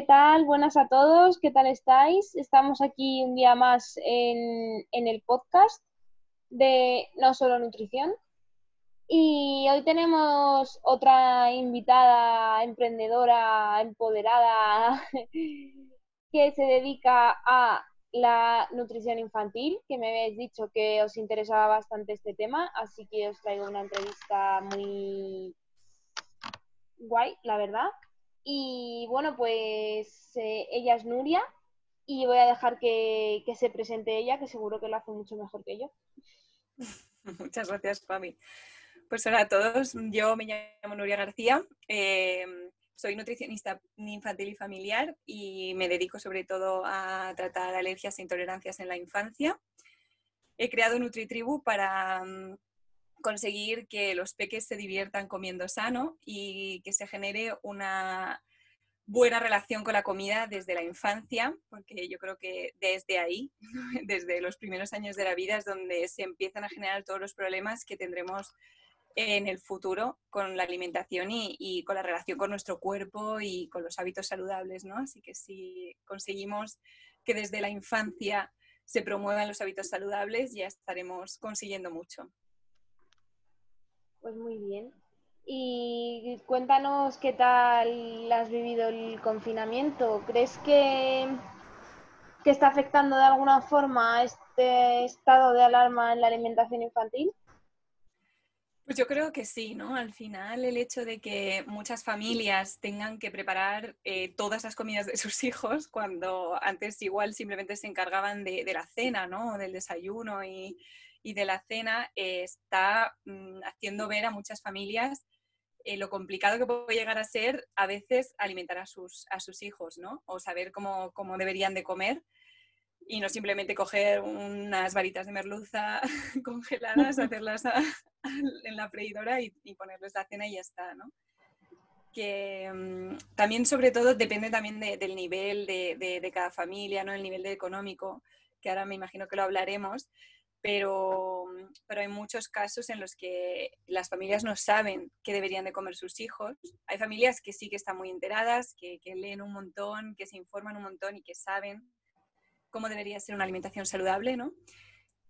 ¿Qué tal? Buenas a todos, ¿qué tal estáis? Estamos aquí un día más en, el podcast de No Solo Nutrición. Y hoy tenemos otra invitada emprendedora, empoderada, que se dedica a la nutrición infantil, que me habéis dicho que os interesaba bastante este tema, así que os traigo una entrevista muy guay, la verdad. Y bueno, pues eh, ella es Nuria y voy a dejar que, se presente ella, que seguro que lo hace mucho mejor que yo. Muchas gracias, Pami. Pues hola a todos, yo me llamo Nuria García, eh, soy nutricionista infantil y familiar y me dedico sobre todo a tratar alergias e intolerancias en la infancia. He creado NutriTribu para mm, conseguir que los peques se diviertan comiendo sano y que se genere una buena relación con la comida desde la infancia, porque yo creo que desde ahí, desde los primeros años de la vida, es donde se empiezan a generar todos los problemas que tendremos en el futuro con la alimentación y, con la relación con nuestro cuerpo y con los hábitos saludables, ¿no? Así que si conseguimos que desde la infancia se promuevan los hábitos saludables, ya estaremos consiguiendo mucho. Pues muy bien. Y cuéntanos qué tal has vivido el confinamiento. ¿Crees que, que está afectando de alguna forma este estado de alarma en la alimentación infantil? Pues yo creo que sí, ¿no? Al final el hecho de que muchas familias tengan que preparar eh, todas las comidas de sus hijos cuando antes igual simplemente se encargaban de, de la cena, ¿no? Del desayuno y, y de la cena eh, está mm, haciendo ver a muchas familias eh, lo complicado que puede llegar a ser a veces alimentar a sus, a sus hijos, ¿no? O saber cómo, cómo deberían de comer y no simplemente coger unas varitas de merluza congeladas, hacerlas en la freidora y, ponerles la cena y ya está, ¿no? Que mm, también, sobre todo, depende también del nivel de, de, de, cada familia, ¿no? El nivel de económico, que ahora me imagino que lo hablaremos, pero, pero hay muchos casos en los que las familias no saben qué deberían de comer sus hijos. Hay familias que sí que están muy enteradas, que, leen un montón, que se informan un montón y que saben cómo debería ser una alimentación saludable, ¿no?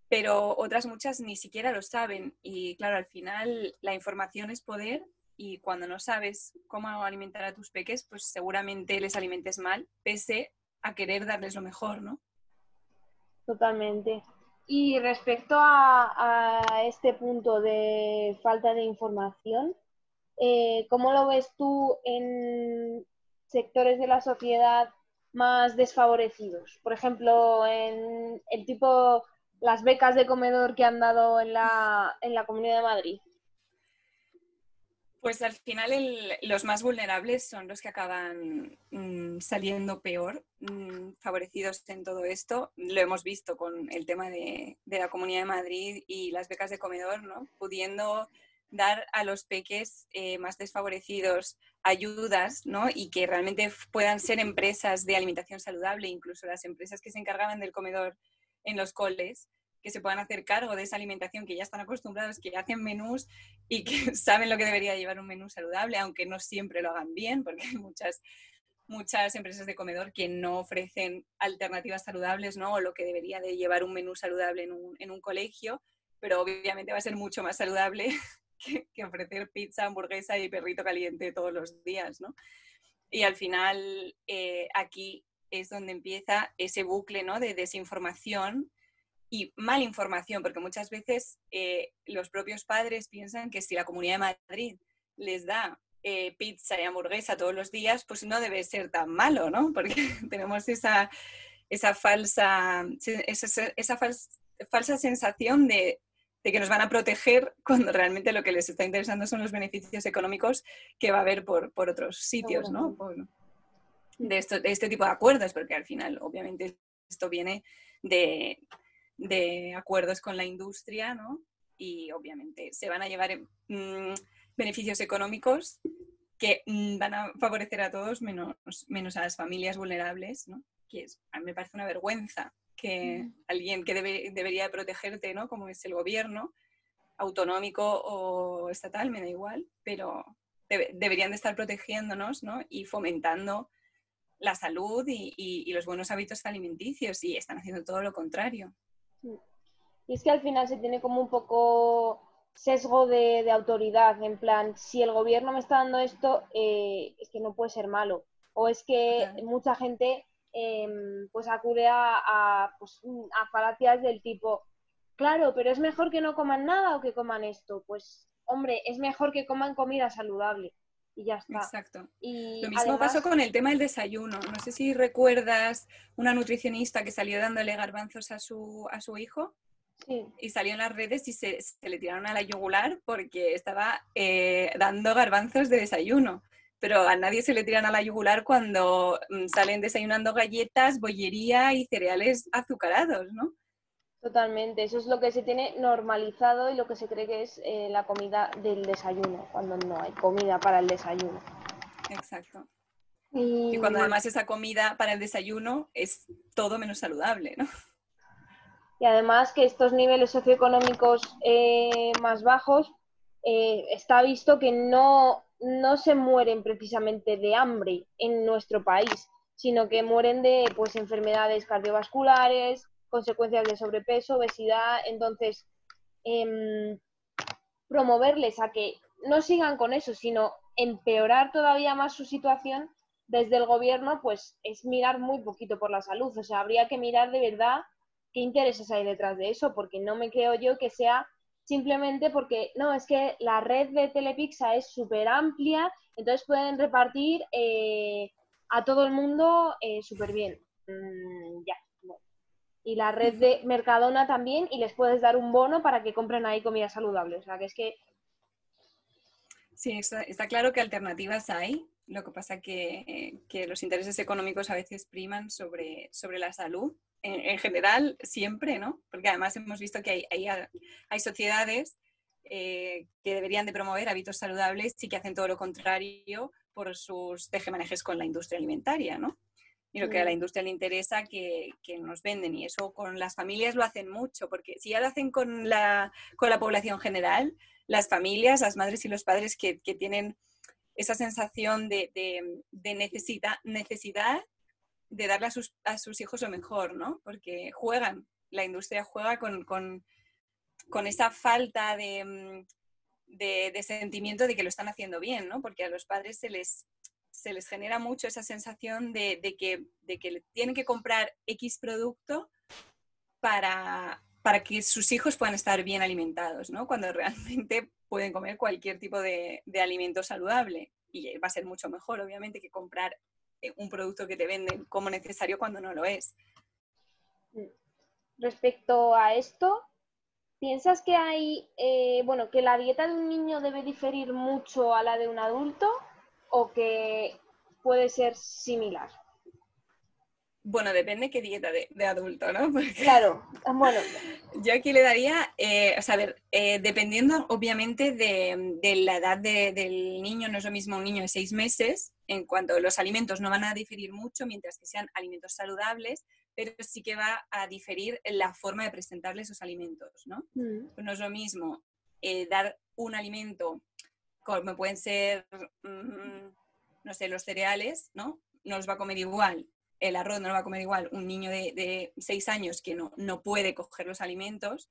Pero otras muchas ni siquiera lo saben y claro, al final la información es poder y cuando no sabes cómo alimentar a tus peques, pues seguramente les alimentes mal, pese a querer darles lo mejor, ¿no? Totalmente. Y respecto a, este punto de falta de información, eh, ¿cómo lo ves tú en sectores de la sociedad más desfavorecidos? Por ejemplo, en el tipo las becas de comedor que han dado en la, en la Comunidad de Madrid? Pues al final los más vulnerables son los que acaban mm, saliendo peor, mm, favorecidos en todo esto. Lo hemos visto con el tema de, la Comunidad de Madrid y las becas de comedor, ¿no? Pudiendo dar a los peques eh, más desfavorecidos ayudas, ¿no? Y que realmente puedan ser empresas de alimentación saludable, incluso las empresas que se encargaban del comedor en los coles, que se puedan hacer cargo de esa alimentación, que ya están acostumbrados, que hacen menús y que saben lo que debería llevar un menú saludable, aunque no siempre lo hagan bien, porque hay muchas, muchas empresas de comedor que no ofrecen alternativas saludables, ¿no? O lo que debería de llevar un menú saludable en un, en un colegio, pero obviamente va a ser mucho más saludable que, ofrecer pizza, hamburguesa y perrito caliente todos los días, ¿no? Y al final eh, aquí es donde empieza ese bucle ¿no? de desinformación y mala información, porque muchas veces eh, los propios padres piensan que si la Comunidad de Madrid les da eh, pizza y hamburguesa todos los días, pues no debe ser tan malo, ¿no? Porque tenemos esa, esa falsa, esa, esa falsa sensación de, de, que nos van a proteger cuando realmente lo que les está interesando son los beneficios económicos que va a haber por, por otros sitios, ¿no? de, esto, de este tipo de acuerdos, porque al final, obviamente, esto viene de, de acuerdos con la industria, ¿no? Y obviamente se van a llevar mm, beneficios económicos que mm, van a favorecer a todos menos, menos a las familias vulnerables, ¿no? Que es, a mí me parece una vergüenza que alguien que debería de protegerte, ¿no? Como es el gobierno, autonómico o estatal, me da igual, pero deberían de estar protegiéndonos, ¿no? Y fomentando la salud y, y, los buenos hábitos alimenticios y están haciendo todo lo contrario. Y es que al final se tiene como un poco sesgo de, autoridad, en plan, si el gobierno me está dando esto, eh, es que no puede ser malo. O es que mucha gente em, pues acude a, a, pues, a falacias del tipo, claro, pero es mejor que no coman nada o que coman esto. Pues, hombre, es mejor que coman comida saludable y ya está. Exacto. Lo mismo pasó con el tema del desayuno. No sé si recuerdas una nutricionista que salió dándole garbanzos a su, a su hijo. Sí. Y salió en las redes y se, le tiraron a la yugular porque estaba eh, dando garbanzos de desayuno. Pero a nadie se le tiran a la yugular cuando mm, salen desayunando galletas, bollería y cereales azucarados, ¿no? Totalmente, eso es lo que se tiene normalizado y lo que se cree que es eh, la comida del desayuno, cuando no hay comida para el desayuno. Exacto. Y... cuando además esa comida para el desayuno es todo menos saludable, ¿no? Y además que estos niveles socioeconómicos eh, más bajos, eh, está visto que no, no se mueren precisamente de hambre en nuestro país, sino que mueren de pues, enfermedades cardiovasculares, consecuencias de sobrepeso, obesidad. Entonces, em, promoverles a que no sigan con eso, sino empeorar todavía más su situación desde el gobierno, pues es mirar muy poquito por la salud. O sea, habría que mirar de verdad qué intereses hay detrás de eso, porque no me creo yo que sea simplemente porque, no, es que la red de Telepixa es súper amplia, entonces pueden repartir eh, a todo el mundo eh, súper bien. Mm, ya, y la red de Mercadona también y les puedes dar un bono para que compren ahí comida saludable. O sea, que es que... Sí, está, claro que alternativas hay. Lo que pasa que, que los intereses económicos a veces priman sobre, sobre la salud. En, general, siempre, ¿no? Porque además hemos visto que hay, hay, hay sociedades eh, que deberían de promover hábitos saludables y que hacen todo lo contrario por sus tejemanejes con la industria alimentaria, ¿no? Y lo que a la industria le interesa que, que, nos venden. Y eso con las familias lo hacen mucho, porque si ya lo hacen con la, con la población general, las familias, las madres y los padres que, que tienen esa sensación de, de, necesidad, necesidad de darle a sus, a sus, hijos lo mejor, ¿no? Porque juegan, la industria juega con, con, con esa falta de, de, sentimiento de que lo están haciendo bien, ¿no? Porque a los padres se les, se les genera mucho esa sensación de, que, tienen que comprar X producto para, para que sus hijos puedan estar bien alimentados, ¿no? Cuando realmente pueden comer cualquier tipo de, de, alimento saludable. Y va a ser mucho mejor, obviamente, que comprar eh, un producto que te venden como necesario cuando no lo es. respecto a esto, ¿piensas que hay, eh, bueno, que la dieta de un niño debe diferir mucho a la de un adulto o que puede ser similar? Bueno, depende qué dieta de, adulto, ¿no? Claro, bueno. Yo aquí le daría, eh, o sea, a ver, eh, dependiendo obviamente de, la edad del niño, no es lo mismo un niño de seis meses, en cuanto los alimentos no van a diferir mucho mientras que sean alimentos saludables, pero sí que va a diferir la forma de presentarle esos alimentos, ¿no? Mm. Pues no es lo mismo eh, dar un alimento como pueden ser, mm, no sé, los cereales, ¿no? No los va a comer igual el arroz no lo va a comer igual un niño de, seis años que no, no, puede coger los alimentos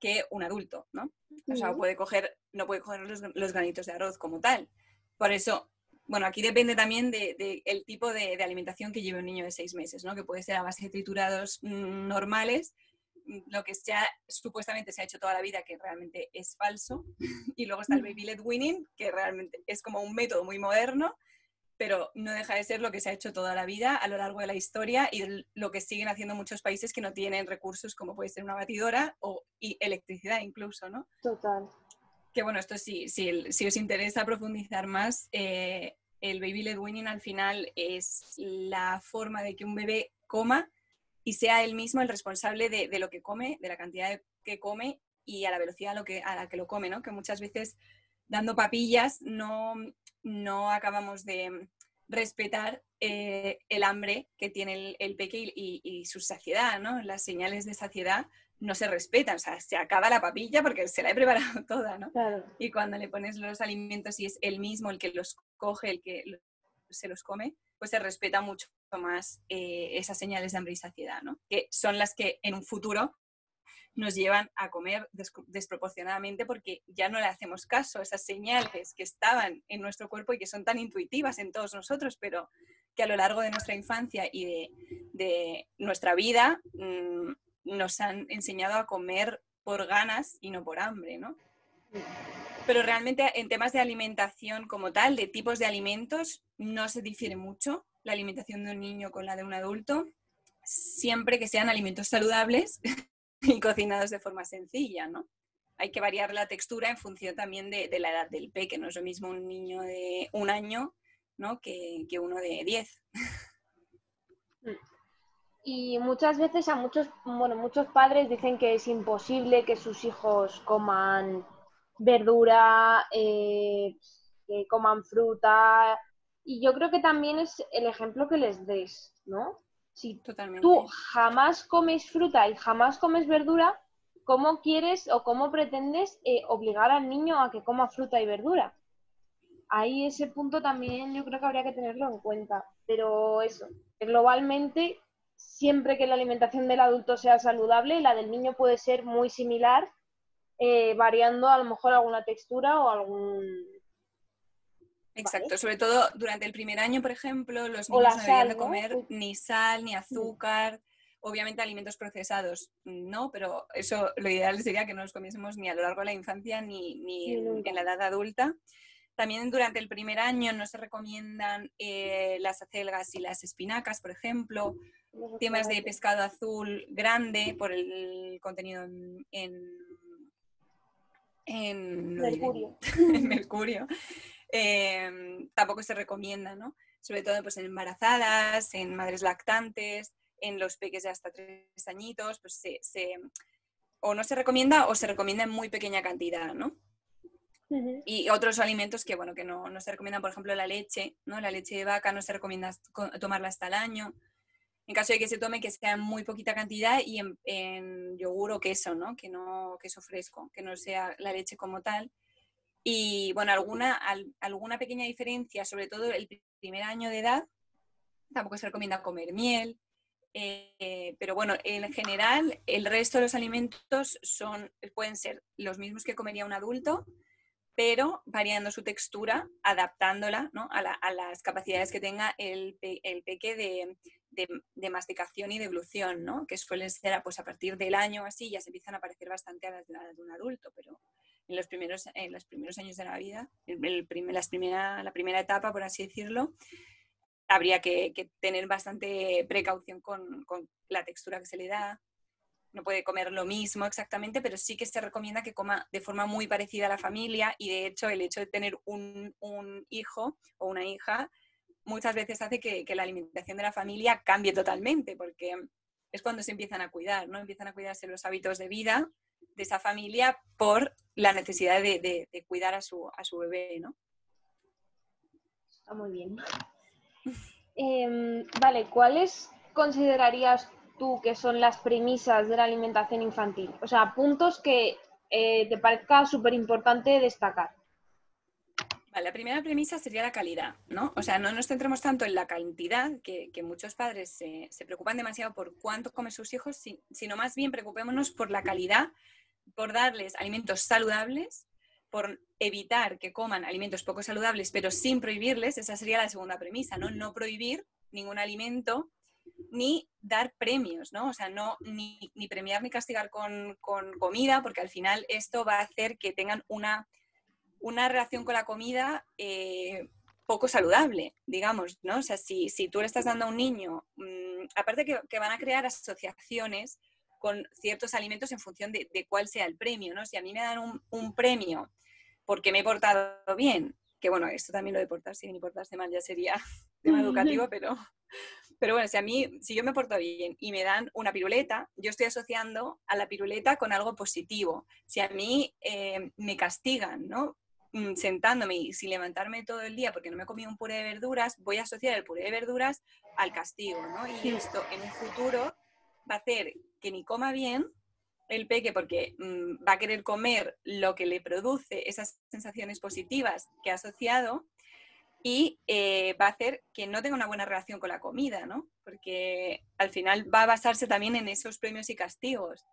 que un adulto, ¿no? O sea, puede coger, no puede coger los, granitos de arroz como tal. Por eso, bueno, aquí depende también del de, tipo de, alimentación que lleve un niño de seis meses, ¿no? Que puede ser a base de triturados mm, normales, lo que ya supuestamente se ha hecho toda la vida, que realmente es falso. Y luego está el baby led winning, que realmente es como un método muy moderno, pero no deja de ser lo que se ha hecho toda la vida a lo largo de la historia y lo que siguen haciendo muchos países que no tienen recursos como puede ser una batidora o y electricidad incluso, ¿no? Total. Que bueno, esto sí, si, si os interesa profundizar más, eh, el baby led weaning al final es la forma de que un bebé coma y sea él mismo el responsable de, de lo que come, de la cantidad que come y a la velocidad a, lo que, a la que lo come, ¿no? Que muchas veces dando papillas no, no acabamos de respetar eh, el hambre que tiene el, el peque y, su saciedad, ¿no? Las señales de saciedad no se respetan, o sea, se acaba la papilla porque se la he preparado toda, ¿no? Y cuando le pones los alimentos y es él mismo el que los coge, el que se los come, pues se respeta mucho más eh, esas señales de hambre y saciedad, ¿no? Que son las que en un futuro nos llevan a comer desproporcionadamente porque ya no le hacemos caso a esas señales que estaban en nuestro cuerpo y que son tan intuitivas en todos nosotros, pero que a lo largo de nuestra infancia y de, nuestra vida mm, nos han enseñado a comer por ganas y no por hambre, ¿no? Pero realmente en temas de alimentación como tal, de tipos de alimentos, no se difiere mucho la alimentación de un niño con la de un adulto, siempre que sean alimentos saludables y cocinados de forma sencilla, ¿no? Hay que variar la textura en función también de, la edad del peque, no es lo mismo un niño de un año ¿no? que, uno de diez. Y muchas veces a muchos, bueno, muchos padres dicen que es imposible que sus hijos coman verdura, eh, que coman fruta. Y yo creo que también es el ejemplo que les des, ¿no? Si tú jamás comes fruta y jamás comes verdura, ¿cómo quieres o cómo pretendes eh, obligar al niño a que coma fruta y verdura? Ahí ese punto también yo creo que habría que tenerlo en cuenta. Pero eso, globalmente, siempre que la alimentación del adulto sea saludable, la del niño puede ser muy similar, eh, variando a lo mejor alguna textura o algún Exacto, sobre todo durante el primer año, por ejemplo, los niños no deberían de comer ni sal, ni azúcar, obviamente alimentos procesados, no, pero eso lo ideal sería que no los comiésemos ni a lo largo de la infancia ni, en, la edad adulta. También durante el primer año no se recomiendan eh, las acelgas y las espinacas, por ejemplo, temas de pescado azul grande por el contenido en, en, mercurio. en mercurio. Em, tampoco se recomienda, ¿no? Sobre todo pues, en embarazadas, en madres lactantes, en los peques de hasta tres añitos, pues se, o no se recomienda o se recomienda en muy pequeña cantidad, ¿no? Y otros alimentos que, bueno, que no, no, se recomiendan, por ejemplo, la leche, ¿no? La leche de vaca no se recomienda tomarla hasta el año. En caso de que se tome, que sea en muy poquita cantidad y en, en yogur o queso, ¿no? Que no queso fresco, que no sea la leche como tal. Y bueno, alguna, alguna pequeña diferencia, sobre todo el primer año de edad, tampoco se recomienda comer miel, eh, pero bueno, en general el resto de los alimentos son, pueden ser los mismos que comería un adulto, pero variando su textura, adaptándola a, las capacidades que tenga el, el peque de, de, masticación y deglución, ¿no? que suelen ser pues, a partir del año así, ya se empiezan a parecer bastante a las de un adulto, pero en los primeros, en los primeros años de la vida, el, las primera, la primera etapa, por así decirlo, habría que, tener bastante precaución con, la textura que se le da. No puede comer lo mismo exactamente, pero sí que se recomienda que coma de forma muy parecida a la familia y de hecho el hecho de tener un, hijo o una hija muchas veces hace que, la alimentación de la familia cambie totalmente, porque es cuando se empiezan a cuidar, ¿no? Empiezan a cuidarse los hábitos de vida de esa familia por la necesidad de, cuidar a su, a su bebé, ¿no? Está muy bien. Em, vale, ¿cuáles considerarías tú que son las premisas de la alimentación infantil? O sea, puntos que eh, te parezca súper importante destacar. La primera premisa sería la calidad, ¿no? O sea, no nos centremos tanto en la cantidad, que, muchos padres se, preocupan demasiado por cuánto comen sus hijos, sino más bien preocupémonos por la calidad, por darles alimentos saludables por evitar que coman alimentos poco saludables, pero sin prohibirles, esa sería la segunda premisa, ¿no? No prohibir ningún alimento ni dar premios, ¿no? O sea, no ni, premiar ni castigar con, comida, porque al final esto va a hacer que tengan una, una relación con la comida eh, poco saludable, digamos, ¿no? O sea, si, tú le estás dando a un niño, mm, aparte que, que, van a crear asociaciones con ciertos alimentos en función de, cuál sea el premio, ¿no? Si a mí me dan un, un premio porque me he portado bien. Que bueno, esto también lo de portarse bien y portarse mal ya sería tema educativo, pero, pero bueno, si a mí, si yo me porto bien y me dan una piruleta, yo estoy asociando a la piruleta con algo positivo. Si a mí eh, me castigan, ¿no? Mm, sentándome y sin levantarme todo el día porque no me he comido un puré de verduras, voy a asociar el puré de verduras al castigo, ¿no? Y esto en un futuro va a hacer que ni coma bien el peque porque mm, va a querer comer lo que le produce esas sensaciones positivas que ha asociado y eh, va a hacer que no tenga una buena relación con la comida, ¿no? Porque al final va a basarse también en esos premios y castigos,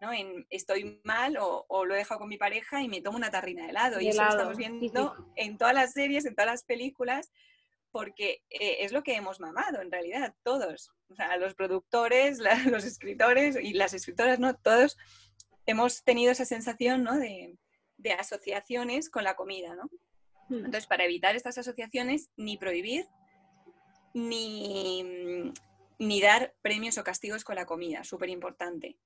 ¿no? En estoy mal o, lo he dejado con mi pareja y me tomo una tarrina de helado. Y, eso lo estamos viendo en todas las series, en todas las películas, porque eh, es lo que hemos mamado en realidad, todos. O sea, los productores, los escritores y las escritoras, ¿no? Todos hemos tenido esa sensación, ¿no? De, asociaciones con la comida, ¿no? Hmm. Entonces, para evitar estas asociaciones, ni prohibir, ni, ni dar premios o castigos con la comida, súper importante.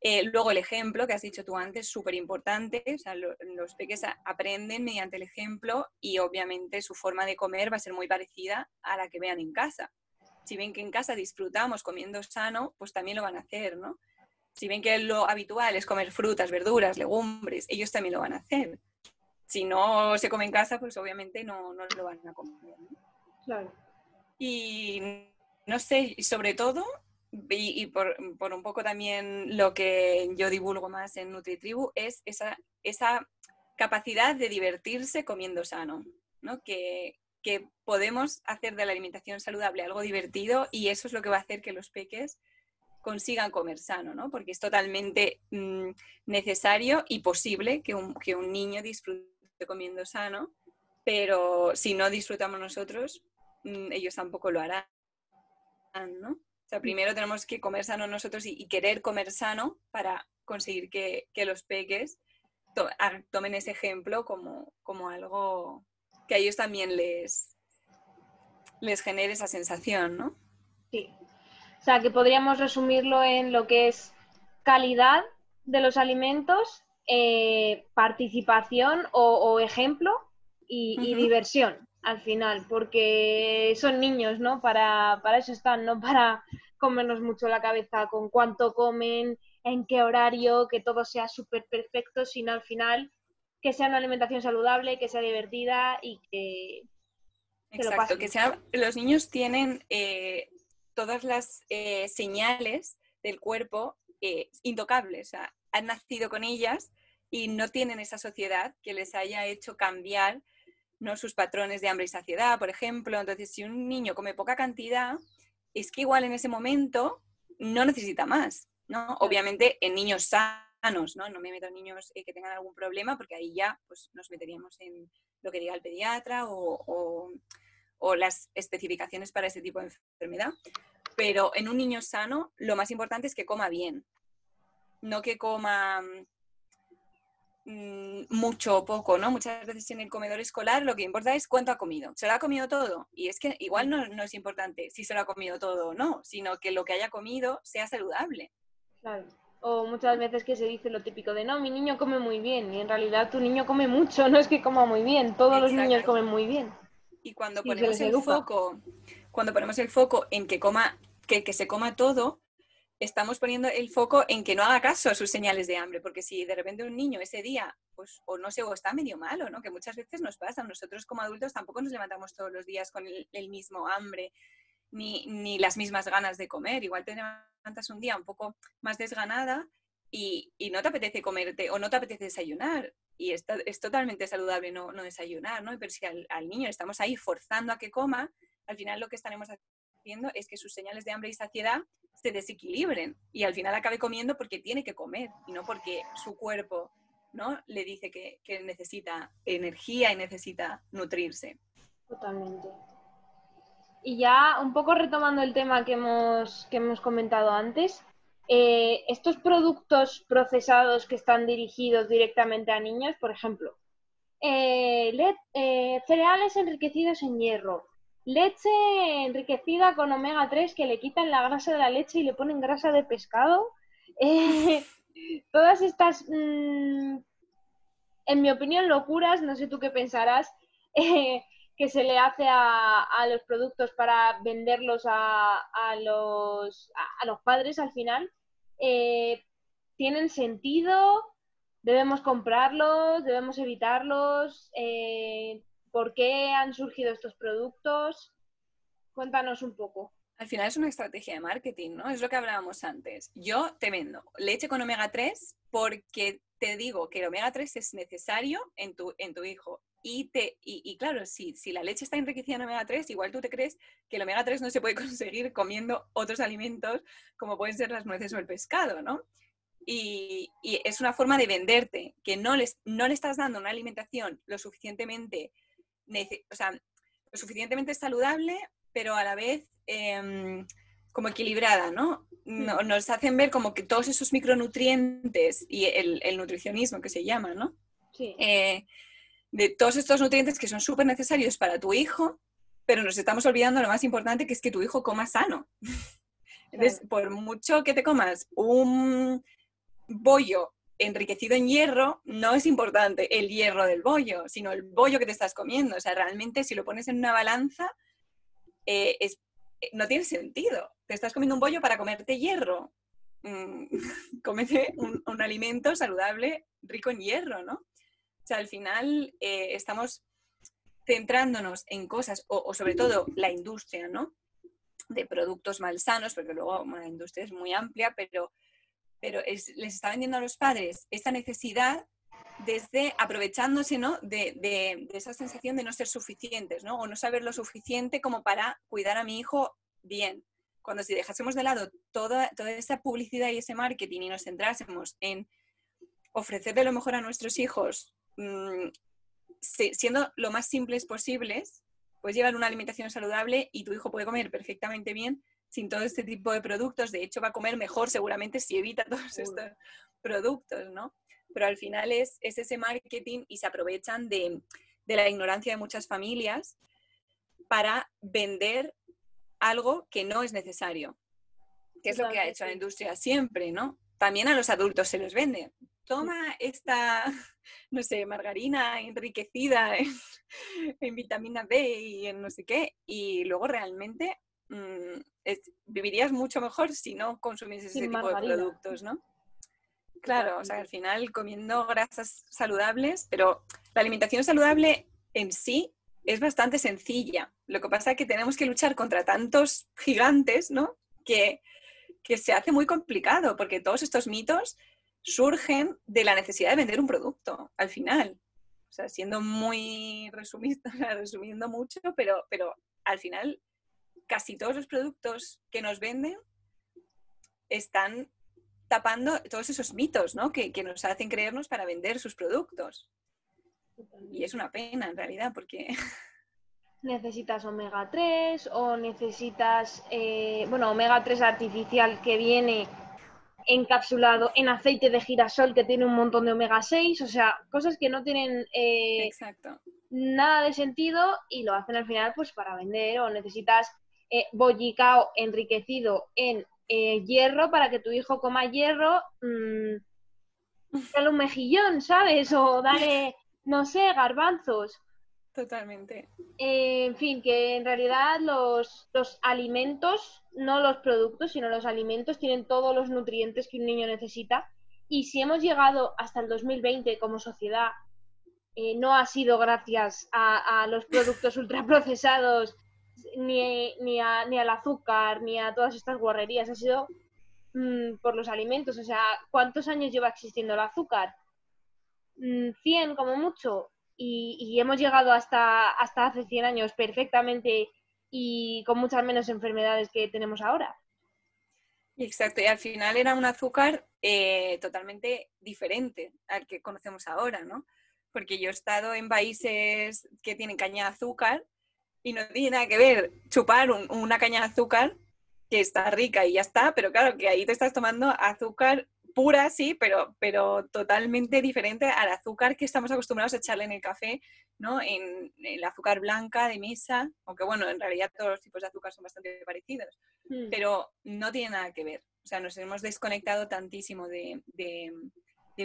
Eh, luego el ejemplo que has dicho tú antes, súper importante, o sea, los peques aprenden mediante el ejemplo y obviamente su forma de comer va a ser muy parecida a la que vean en casa. Si ven que en casa disfrutamos comiendo sano, pues también lo van a hacer, ¿no? Si ven que lo habitual es comer frutas, verduras, legumbres, ellos también lo van a hacer. Si no se come en casa, pues obviamente no, no lo van a comer. Claro. Y no sé, sobre todo y, por, un poco también lo que yo divulgo más en NutriTribu es esa, esa capacidad de divertirse comiendo sano, ¿no? que, podemos hacer de la alimentación saludable algo divertido y eso es lo que va a hacer que los peques consigan comer sano, ¿no? porque es totalmente mm, necesario y posible que un, que un niño disfrute comiendo sano, pero si no disfrutamos nosotros, mm, ellos tampoco lo harán. ¿no? O sea, primero tenemos que comer sano nosotros y, querer comer sano para conseguir que, los peques tomen ese ejemplo como, como, algo que a ellos también les, les genere esa sensación, ¿no? Sí. O sea, que podríamos resumirlo en lo que es calidad de los alimentos, eh, participación o, ejemplo y, diversión al final, porque son niños, ¿no? Para, para eso están, no para comernos mucho la cabeza con cuánto comen, en qué horario, que todo sea súper perfecto, sino al final que sea una alimentación saludable, que sea divertida y que... Exacto, que sea, los niños tienen eh, todas las eh, señales del cuerpo eh, intocables, o sea, han nacido con ellas y no tienen esa sociedad que les haya hecho cambiar ¿no? sus patrones de hambre y saciedad, por ejemplo. Entonces, si un niño come poca cantidad, es que igual en ese momento no necesita más, ¿no? Obviamente en niños sanos, ¿no? No me meto en niños eh, que tengan algún problema porque ahí ya pues, nos meteríamos en lo que diga el pediatra o, las especificaciones para ese tipo de enfermedad. Pero en un niño sano lo más importante es que coma bien, no que coma mm, mucho o poco, ¿no? Muchas veces en el comedor escolar lo que importa es cuánto ha comido. ¿Se lo ha comido todo? Y es que igual no, no es importante si se lo ha comido todo o no, sino que lo que haya comido sea saludable. Claro. O muchas veces que se dice lo típico de no, mi niño come muy bien, y en realidad tu niño come mucho, no es que coma muy bien, todos los niños comen muy bien. Y cuando ponemos el foco, cuando ponemos el foco en que coma, que, que se coma todo, estamos poniendo el foco en que no haga caso a sus señales de hambre, porque si de repente un niño ese día, pues, o no sé, o está medio malo, ¿no? Que muchas veces nos pasa, nosotros como adultos tampoco nos levantamos todos los días con el, mismo hambre, ni, ni, las mismas ganas de comer, igual te levantas un día un poco más desganada y, y no te apetece comerte o no te apetece desayunar, y es, es totalmente saludable no, no, desayunar, ¿no? Pero si al, al niño estamos ahí forzando a que coma, al final lo que estaremos haciendo es que sus señales de hambre y saciedad se desequilibren y al final acabe comiendo porque tiene que comer y no porque su cuerpo ¿no? le dice que, necesita energía y necesita nutrirse. Totalmente. Y ya un poco retomando el tema que hemos, que hemos comentado antes, eh, estos productos procesados que están dirigidos directamente a niños, por ejemplo, eh, eh, cereales enriquecidos en hierro, Leche enriquecida con omega 3 que le quitan la grasa de la leche y le ponen grasa de pescado. Eh, todas estas, mm, en mi opinión, locuras, no sé tú qué pensarás, eh, que se le hace a, los productos para venderlos a, los, a, los, padres al final, eh, tienen sentido, debemos comprarlos, debemos evitarlos. ¿Por qué han surgido estos productos? Cuéntanos un poco. Al final es una estrategia de marketing, ¿no? Es lo que hablábamos antes. Yo te vendo leche con omega 3 porque te digo que el omega 3 es necesario en tu, en tu hijo. Y, te, y, claro, si, si la leche está enriquecida en omega 3, igual tú te crees que el omega 3 no se puede conseguir comiendo otros alimentos como pueden ser las nueces o el pescado, ¿no? Y, y es una forma de venderte, que no, les, no le estás dando una alimentación lo suficientemente o sea, lo suficientemente saludable, pero a la vez em, como equilibrada, ¿no? Mm. Nos hacen ver como que todos esos micronutrientes y el, nutricionismo que se llama, ¿no? Sí. Eh, de todos estos nutrientes que son súper necesarios para tu hijo, pero nos estamos olvidando lo más importante que es que tu hijo coma sano. Entonces, por mucho que te comas un bollo enriquecido en hierro, no es importante el hierro del bollo, sino el bollo que te estás comiendo. O sea, realmente si lo pones en una balanza, eh, eh, no tiene sentido. Te estás comiendo un bollo para comerte hierro. Mm, un, alimento saludable, rico en hierro, ¿no? O sea, al final eh, estamos centrándonos en cosas, o, sobre todo la industria, ¿no? De productos malsanos, porque luego la industria es muy amplia, pero pero les está vendiendo a los padres esta necesidad desde aprovechándose ¿no? de, esa sensación de no ser suficientes ¿no? o no saber lo suficiente como para cuidar a mi hijo bien. Cuando si dejásemos de lado toda, toda esa publicidad y ese marketing y nos centrásemos en ofrecerle lo mejor a nuestros hijos, mm, siendo lo más simples posibles, pues llevar una alimentación saludable y tu hijo puede comer perfectamente bien sin todo este tipo de productos. De hecho, va a comer mejor seguramente si evita todos estos productos, ¿no? Pero al final es, ese marketing y se aprovechan de, la ignorancia de muchas familias para vender algo que no es necesario, que es lo que ha hecho la industria siempre, ¿no? También a los adultos se les vende. Toma esta, no sé, margarina enriquecida en, vitamina B y en no sé qué, y luego realmente mm, vivirías mucho mejor si no consumieses ese tipo de productos, ¿no? Claro, o sea, al final comiendo grasas saludables, pero la alimentación saludable en sí es bastante sencilla. Lo que pasa es que tenemos que luchar contra tantos gigantes, ¿no? Que, que se hace muy complicado, porque todos estos mitos surgen de la necesidad de vender un producto, al final. O sea, siendo muy resumista, resumiendo mucho, pero, pero al final casi todos los productos que nos venden están tapando todos esos mitos ¿no? que, nos hacen creernos para vender sus productos. Y es una pena en realidad porque... Necesitas omega 3 o necesitas, eh, bueno, omega 3 artificial que viene encapsulado en aceite de girasol que tiene un montón de omega 6, o sea, cosas que no tienen eh, nada de sentido y lo hacen al final pues para vender o necesitas eh, bollicao enriquecido en eh, hierro para que tu hijo coma hierro, mmm, dale un mejillón, ¿sabes? O dale, no sé, garbanzos. Totalmente. Eh, en fin, que en realidad los, los, alimentos, no los productos, sino los alimentos, tienen todos los nutrientes que un niño necesita. Y si hemos llegado hasta el 2020 como sociedad, eh, no ha sido gracias a, los productos ultraprocesados, ni, ni, ni, al azúcar, ni a todas estas guarrerías, ha sido mm, por los alimentos. O sea, ¿cuántos años lleva existiendo el azúcar? ¿100 mm, como mucho? y, hemos llegado hasta, hasta hace 100 años perfectamente y con muchas menos enfermedades que tenemos ahora. Exacto, y al final era un azúcar eh, totalmente diferente al que conocemos ahora, ¿no? Porque yo he estado en países que tienen caña de azúcar y no tiene nada que ver chupar una caña de azúcar que está rica y ya está, pero claro que ahí te estás tomando azúcar pura, sí, pero, pero totalmente diferente al azúcar que estamos acostumbrados a echarle en el café, ¿no? En, el azúcar blanca de mesa, aunque bueno, en realidad todos los tipos de azúcar son bastante parecidos, hmm. pero no tiene nada que ver. O sea, nos hemos desconectado tantísimo de,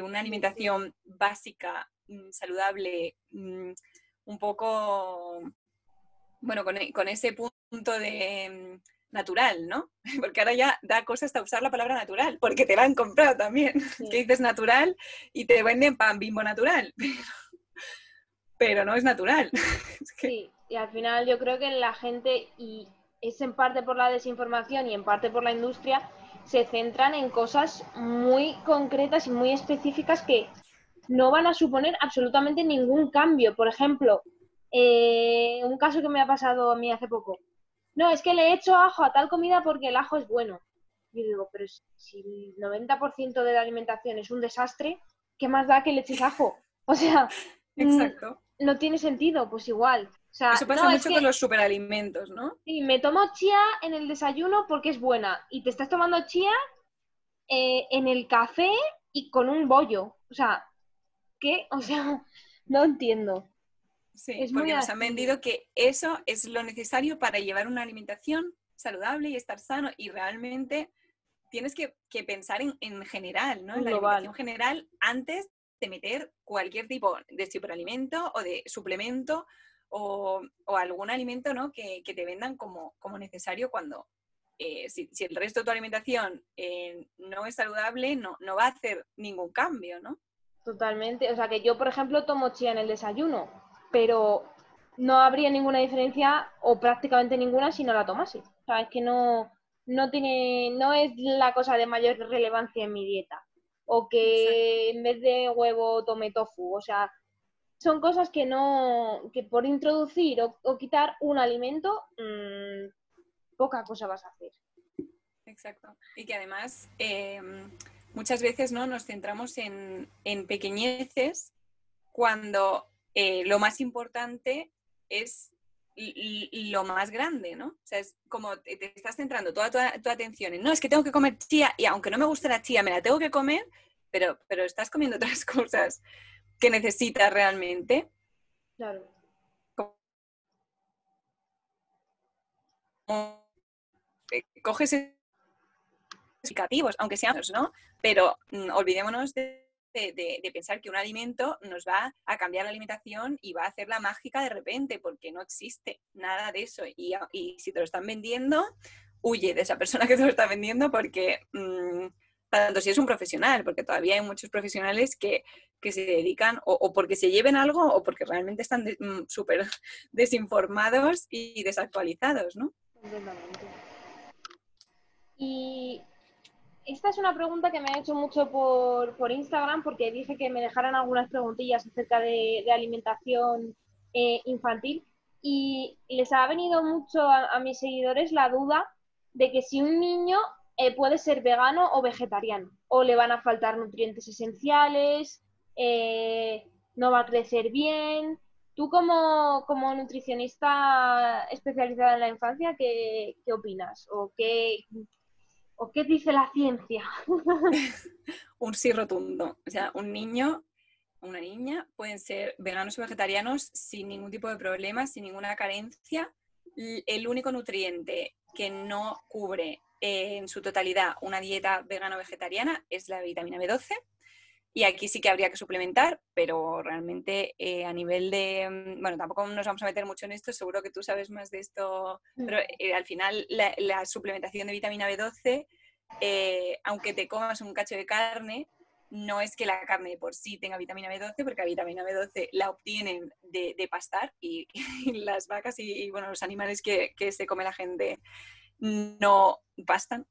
una alimentación básica, mm, saludable, mm, un poco, bueno, con, con ese punto de natural, ¿no? Porque ahora ya da cosa hasta usar la palabra natural, porque te la han comprado también. Que dices natural y te venden pan bimbo natural. Pero, no es natural. Sí, y al final yo creo que la gente, y es en parte por la desinformación y en parte por la industria, se centran en cosas muy concretas y muy específicas que no van a suponer absolutamente ningún cambio. Por ejemplo, eh, un caso que me ha pasado a mí hace poco no, es que le he hecho ajo a tal comida porque el ajo es bueno. Y digo, pero si el 90% de la alimentación es un desastre, ¿qué más da que le eches ajo? O sea, mm, Exacto. no tiene sentido, pues igual. Eso pasa mucho con los superalimentos, ¿no? Sí, me tomo chía en el desayuno porque es buena. Y te estás tomando chía eh, en el café y con un bollo. O sea, ¿qué? O sea, no entiendo. Sí, porque nos han vendido que eso es lo necesario para llevar una alimentación saludable y estar sano y realmente tienes que, pensar en, general, ¿no? En la alimentación general antes de meter cualquier tipo de superalimento o de suplemento o, algún alimento ¿no? que, te vendan como, como necesario cuando eh, si, el resto de tu alimentación eh, no es saludable, no, no va a hacer ningún cambio, ¿no? Totalmente. O sea que yo, por ejemplo, tomo chía en el desayuno pero no habría ninguna diferencia o prácticamente ninguna si no la tomase. O sea, es que no, no tiene, no es la cosa de mayor relevancia en mi dieta. O que en vez de huevo tome tofu. O sea, son cosas que no, que por introducir o, quitar un alimento, mmm, poca cosa vas a hacer. Exacto. Y que además em, muchas veces ¿no? nos centramos en, en pequeñeces cuando eh, lo más importante es lo más grande, ¿no? O sea, es como te, estás centrando toda tu, atención en, no, es que tengo que comer chía y aunque no me guste la chía, me la tengo que comer, pero, pero estás comiendo otras cosas que necesitas realmente. Claro. coges significativos, aunque sean, ¿no? Pero mm, olvidémonos de de, pensar que un alimento nos va a cambiar la alimentación y va a hacer la mágica de repente, porque no existe nada de eso. Y, si te lo están vendiendo, huye de esa persona que te lo está vendiendo porque, mm, tanto si es un profesional, porque todavía hay muchos profesionales que, se dedican o, porque se lleven algo o porque realmente están mm, súper desinformados y desactualizados, ¿no? Y esta es una pregunta que me ha hecho mucho por, Instagram porque dije que me dejaran algunas preguntillas acerca de, alimentación eh, infantil y les ha venido mucho a, mis seguidores la duda de que si un niño eh, puede ser vegano o vegetariano o le van a faltar nutrientes esenciales, eh, no va a crecer bien. Tú como, nutricionista especializada en la infancia, ¿qué, qué opinas? ¿O qué, ¿O qué dice la ciencia? un sí rotundo. O sea, un niño, una niña pueden ser veganos o vegetarianos sin ningún tipo de problema, sin ninguna carencia. El único nutriente que no cubre eh, en su totalidad una dieta vegano vegetariana es la vitamina B12 y aquí sí que habría que suplementar, pero realmente eh, a nivel de, mm, bueno, tampoco nos vamos a meter mucho en esto, seguro que tú sabes más de esto, mm. pero eh, al final la, suplementación de vitamina B12, eh, aunque te comas un cacho de carne, no es que la carne por sí tenga vitamina B12, porque la vitamina B12 la obtienen de, pastar y, las vacas y, bueno, los animales que, que se come la gente no pastan.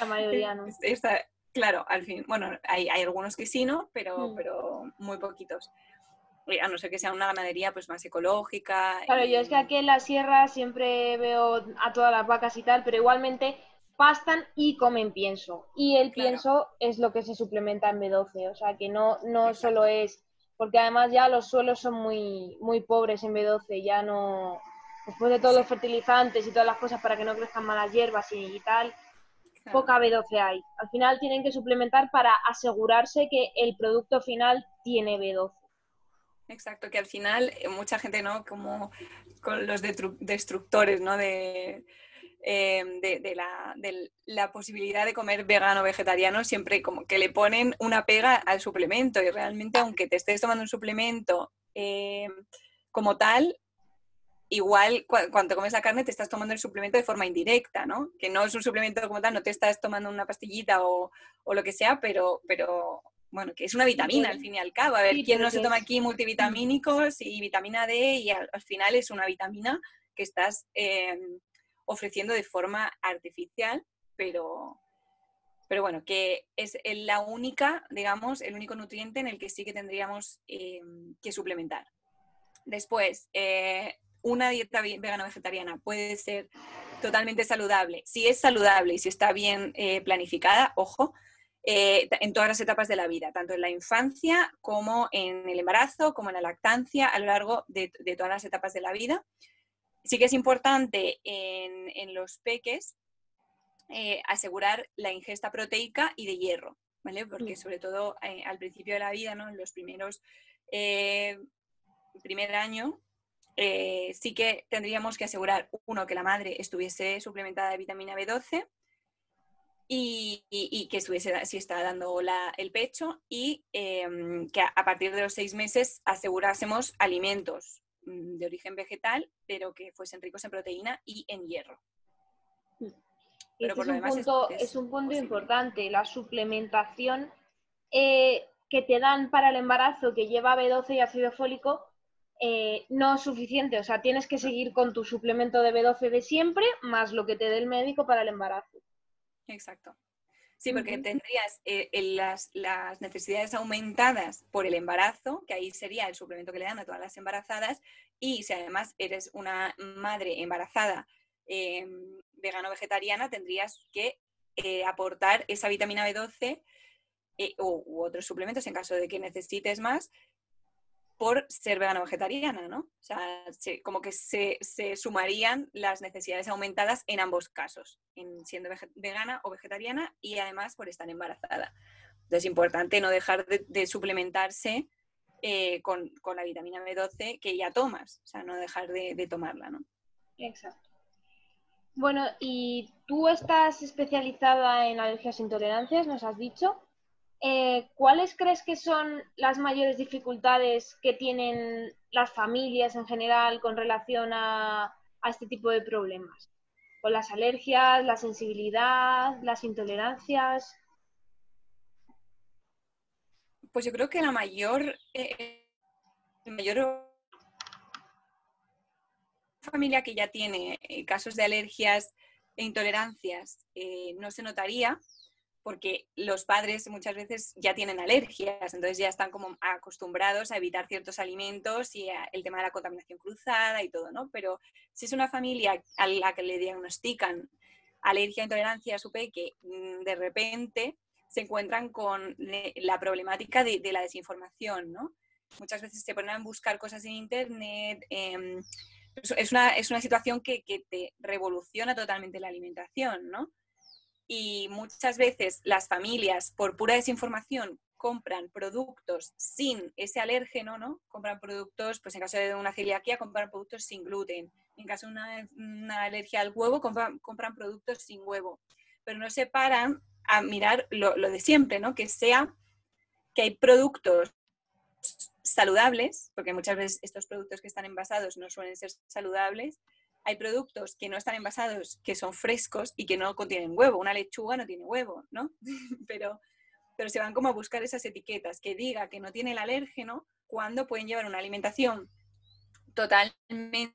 La mayoría no. Claro, al fin, bueno, hay, algunos que sí, ¿no? Pero, mm. pero muy poquitos. A no ser que sea una ganadería pues más ecológica. Claro, yo es que aquí en la sierra siempre veo a todas las vacas y tal, pero igualmente pastan y comen pienso. Y el pienso es lo que se suplementa en B12, o sea que no, no solo es, porque además ya los suelos son muy, muy pobres en B12, ya no, después de todos los fertilizantes y todas las cosas para que no crezcan malas hierbas y tal, poca B12 hay. Al final tienen que suplementar para asegurarse que el producto final tiene B12. Exacto, que al final eh, mucha gente, ¿no? Como con los destructores, ¿no? De, em, de, la, posibilidad de comer vegano o vegetariano, siempre como que le ponen una pega al suplemento y realmente aunque te estés tomando un suplemento em, como tal, igual cuando comes la carne te estás tomando el suplemento de forma indirecta, ¿no? Que no es un suplemento como tal, no te estás tomando una pastillita o, lo que sea, pero, pero bueno, que es una vitamina al fin y al cabo. A ver, ¿quién no se toma aquí multivitamínicos y vitamina D y al, final es una vitamina que estás em, ofreciendo de forma artificial, pero, pero bueno, que es la única, digamos, el único nutriente en el que sí que tendríamos em, que suplementar. Después, eh, una dieta vegana vegetariana puede ser totalmente saludable, si es saludable y si está bien eh, planificada, ojo, eh, en todas las etapas de la vida, tanto en la infancia como en el embarazo, como en la lactancia, a lo largo de, todas las etapas de la vida. Sí que es importante en, los peques eh, asegurar la ingesta proteica y de hierro, ¿vale? Porque sobre todo al principio de la vida, ¿no? en los primeros primer año, eh, sí que tendríamos que asegurar, uno, que la madre estuviese suplementada de vitamina B12 y, que estuviese, si está dando el pecho y em, que a, partir de los seis meses asegurásemos alimentos mm, de origen vegetal, pero que fuesen ricos en proteína y en hierro. Pero es, un punto, es, un punto importante, la suplementación eh, que te dan para el embarazo que lleva B12 y ácido fólico eh, no es suficiente. O sea, tienes que seguir con tu suplemento de B12 de siempre, más lo que te dé el médico para el embarazo. Exacto. Sí, porque tendrías eh, las, necesidades aumentadas por el embarazo, que ahí sería el suplemento que le dan a todas las embarazadas, y si además eres una madre embarazada em, vegano-vegetariana, tendrías que eh, aportar esa vitamina B12 u otros suplementos en caso de que necesites más, por ser vegana o vegetariana, ¿no? O sea, como que se, sumarían las necesidades aumentadas en ambos casos, en siendo vegana o vegetariana y además por estar embarazada. Entonces es importante no dejar de, suplementarse eh, con, la vitamina B12 que ya tomas, o sea, no dejar de, de tomarla, ¿no? Exacto. Bueno, y tú estás especializada en alergias e intolerancias, nos has dicho. Eh, ¿cuáles crees que son las mayores dificultades que tienen las familias en general con relación a, este tipo de problemas? Con las alergias, la sensibilidad, las intolerancias. Pues yo creo que la mayor, eh, mayor familia que ya tiene eh, casos de alergias e intolerancias no se notaría, porque los padres muchas veces ya tienen alergias, entonces ya están como acostumbrados a evitar ciertos alimentos y el tema de la contaminación cruzada y todo, ¿no? Pero si es una familia a la que le diagnostican alergia o intolerancia a su peque, mm, de repente se encuentran con la problemática de, la desinformación, ¿no? Muchas veces se ponen a buscar cosas en internet. Em, es, una, es, una, situación que, que te revoluciona totalmente la alimentación, ¿no? Y muchas veces las familias, por pura desinformación, compran productos sin ese alérgeno, ¿no? Compran productos, pues en caso de una celiaquía, compran productos sin gluten. En caso de una, alergia al huevo, compran, productos sin huevo. Pero no se paran a mirar lo, lo de siempre, ¿no? Que sea que hay productos saludables, porque muchas veces estos productos que están envasados no suelen ser saludables, hay productos que no están envasados, que son frescos y que no contienen huevo. Una lechuga no tiene huevo, ¿no? pero, pero se van como a buscar esas etiquetas que diga que no tiene el alérgeno cuando pueden llevar una alimentación totalmente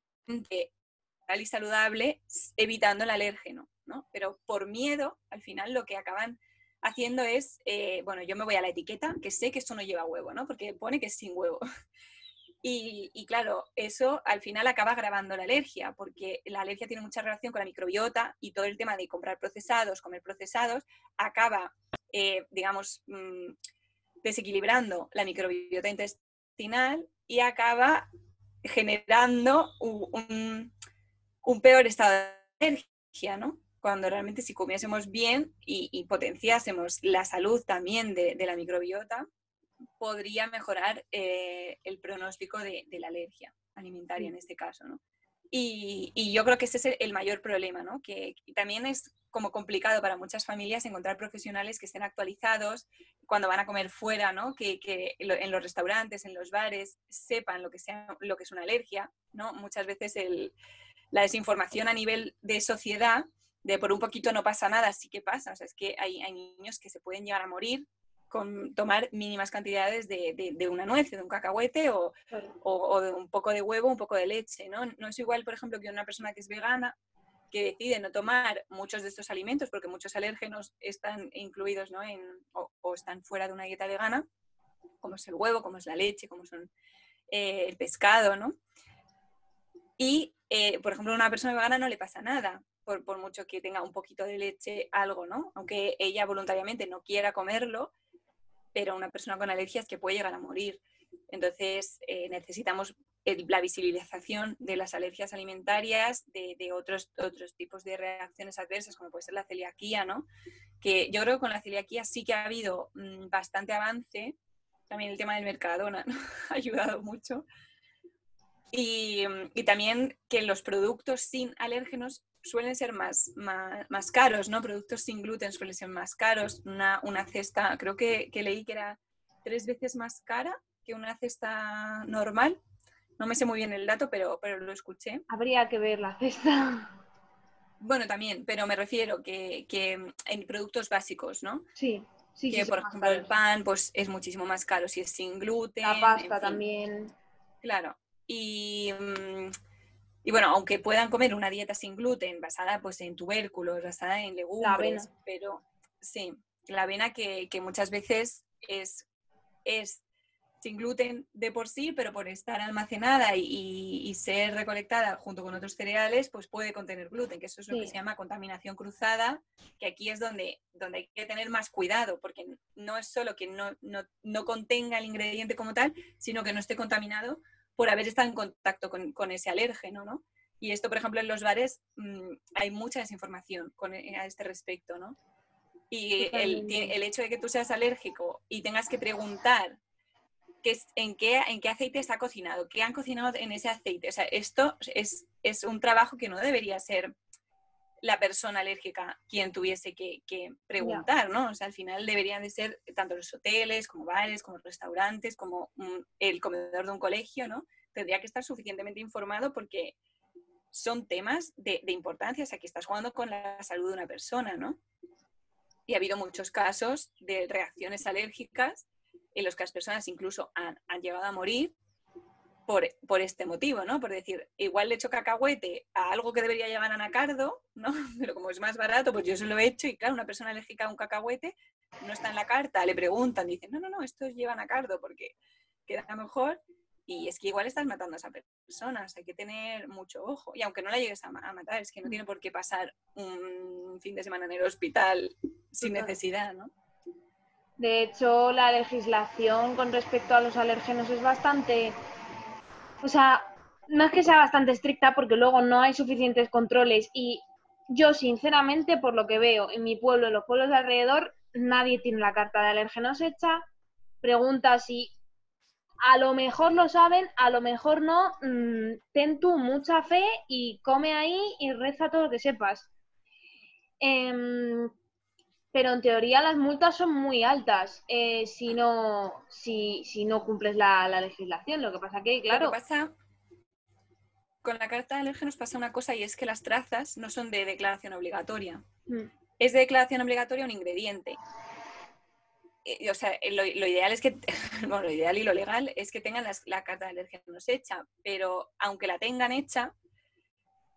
y saludable evitando el alérgeno, ¿no? Pero por miedo, al final lo que acaban haciendo es, eh, bueno, yo me voy a la etiqueta, que sé que esto no lleva huevo, ¿no? Porque pone que es sin huevo. Y, claro, eso al final acaba agravando la alergia, porque la alergia tiene mucha relación con la microbiota y todo el tema de comprar procesados, comer procesados, acaba, eh, digamos, mm, desequilibrando la microbiota intestinal y acaba generando un, peor estado de alergia, ¿no? Cuando realmente si comiésemos bien y, potenciásemos la salud también de la microbiota, podría mejorar eh, el pronóstico de, la alergia alimentaria en este caso, ¿no? Y, yo creo que ese es el mayor problema, ¿no? Que también es como complicado para muchas familias encontrar profesionales que estén actualizados cuando van a comer fuera, ¿no? Que, en los restaurantes, en los bares, sepan lo que, sea, lo que es una alergia, ¿no? Muchas veces la desinformación a nivel de sociedad de por un poquito no pasa nada, sí que pasa. O sea, es que hay, hay niños que se pueden llegar a morir con tomar mínimas cantidades de, una nuez, de un cacahuete o, de un poco de huevo, un poco de leche. ¿no? no es igual, por ejemplo, que una persona que es vegana que decide no tomar muchos de estos alimentos porque muchos alérgenos están incluidos ¿no? en, o, están fuera de una dieta vegana, como es el huevo, como es la leche, como son eh, el pescado, ¿no? Y, eh, por ejemplo, a una persona vegana no le pasa nada, por, por, mucho que tenga un poquito de leche, algo, ¿no? Aunque ella voluntariamente no quiera comerlo, pero una persona con alergias que puede llegar a morir. Entonces, eh, necesitamos la visibilización de las alergias alimentarias, de, otros, otros tipos de reacciones adversas, como puede ser la celiaquía, ¿no? Que yo creo que con la celiaquía sí que ha habido mm, bastante avance. También el tema del Mercadona ha ayudado mucho. Y, también que los productos sin alérgenos suelen ser más, más, caros, ¿no? Productos sin gluten suelen ser más caros. Una, una cesta, creo que, que, leí que era tres veces más cara que una cesta normal. No me sé muy bien el dato, pero, pero lo escuché. Habría que ver la cesta. Bueno, también, pero me refiero que, que en productos básicos, ¿no? Sí. Sí, que por ejemplo el pan pues es muchísimo más caro si es sin gluten. La pasta también. Claro. Y, mm, y bueno, aunque puedan comer una dieta sin gluten, basada pues en tubérculos, basada en legumbres, pero sí, la avena que, que, muchas veces es, es sin gluten de por sí, pero por estar almacenada y, y, ser recolectada junto con otros cereales, pues puede contener gluten, que eso es lo que se llama contaminación cruzada, que aquí es donde, donde hay que tener más cuidado, porque no es solo que no, no, no contenga el ingrediente como tal, sino que no esté contaminado por haber estado en contacto con, ese alérgeno, ¿no? Y esto, por ejemplo, en los bares mm, hay mucha desinformación con, e, a este respecto, ¿no? Y el, hecho de que tú seas alérgico y tengas que preguntar qué, en, qué, en qué aceite está cocinado, qué han cocinado en ese aceite. O sea, esto es, es un trabajo que no debería ser la persona alérgica quien tuviese que, preguntar, ¿no? O sea, al final deberían de ser tanto los hoteles como bares, como restaurantes, como el comedor de un colegio, ¿no? Tendría que estar suficientemente informado porque son temas de, importancia, o sea, que estás jugando con la salud de una persona, ¿no? Y ha habido muchos casos de reacciones alérgicas en los que las personas incluso han, han llegado a morir por, este motivo, ¿no? Por decir, igual le echo cacahuete a algo que debería llevar anacardo, ¿no? Pero como es más barato, pues yo se lo he hecho y claro, una persona alérgica a un cacahuete no está en la carta, le preguntan, dicen, no, no, no, esto lleva anacardo porque queda mejor y es que igual estás matando a esa persona, hay que tener mucho ojo. Y aunque no la llegues a, matar, es que no tiene por qué pasar un fin de semana en el hospital sin necesidad, ¿no? De hecho, la legislación con respecto a los alérgenos es bastante o sea, no es que sea bastante estricta porque luego no hay suficientes controles y yo sinceramente, por lo que veo en mi pueblo, en los pueblos de alrededor, nadie tiene la carta de alérgenos hecha. Pregunta si a lo mejor lo saben, a lo mejor no. Mm, ten tú mucha fe y come ahí y reza todo lo que sepas. Em, pero en teoría las multas son muy altas eh, si, no, si, si no cumples la, legislación. Lo que pasa que, claro... pasa, con la carta de alérgenos pasa una cosa y es que las trazas no son de declaración obligatoria. Mm. Es de declaración obligatoria un ingrediente. Eh, o sea, lo, ideal es que, bueno, lo ideal y lo legal es que tengan la carta de alérgenos hecha, pero aunque la tengan hecha,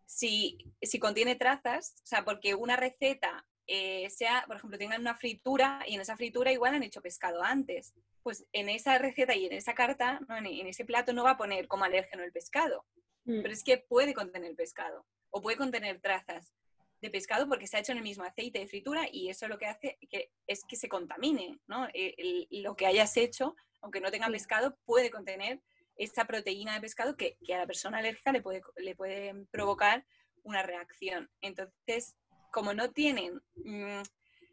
si, si contiene trazas, o sea, porque una receta eh, sea, por ejemplo, tengan una fritura y en esa fritura igual han hecho pescado antes, pues en esa receta y en esa carta, en, ese plato no va a poner como alérgeno el pescado, mm. pero es que puede contener pescado o puede contener trazas de pescado porque se ha hecho en el mismo aceite de fritura y eso lo que hace que, es que se contamine, ¿no? E, lo que hayas hecho, aunque no tenga pescado, puede contener esa proteína de pescado que, a la persona alérgica le puede, le puede provocar una reacción. Entonces, como no tienen mm,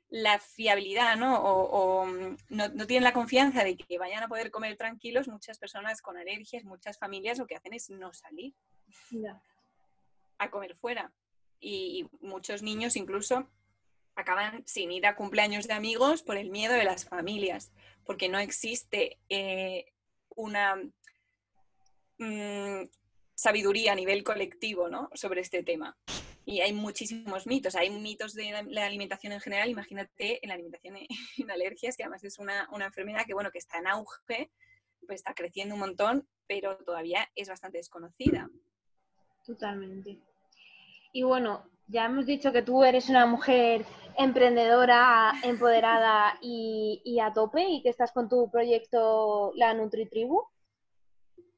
la fiabilidad ¿no? o, mm, no, tienen la confianza de que vayan a poder comer tranquilos, muchas personas con alergias, muchas familias lo que hacen es no salir a comer fuera. Y, muchos niños incluso acaban sin ir a cumpleaños de amigos por el miedo de las familias, porque no existe eh, una mm, sabiduría a nivel colectivo ¿no? sobre este tema y hay muchísimos mitos. Hay mitos de la, alimentación en general, imagínate en la alimentación en alergias, que además es una, enfermedad que, bueno, que está en auge, pues está creciendo un montón, pero todavía es bastante desconocida. Totalmente. Y bueno, ya hemos dicho que tú eres una mujer emprendedora, empoderada y, y a tope y que estás con tu proyecto La NutriTribu.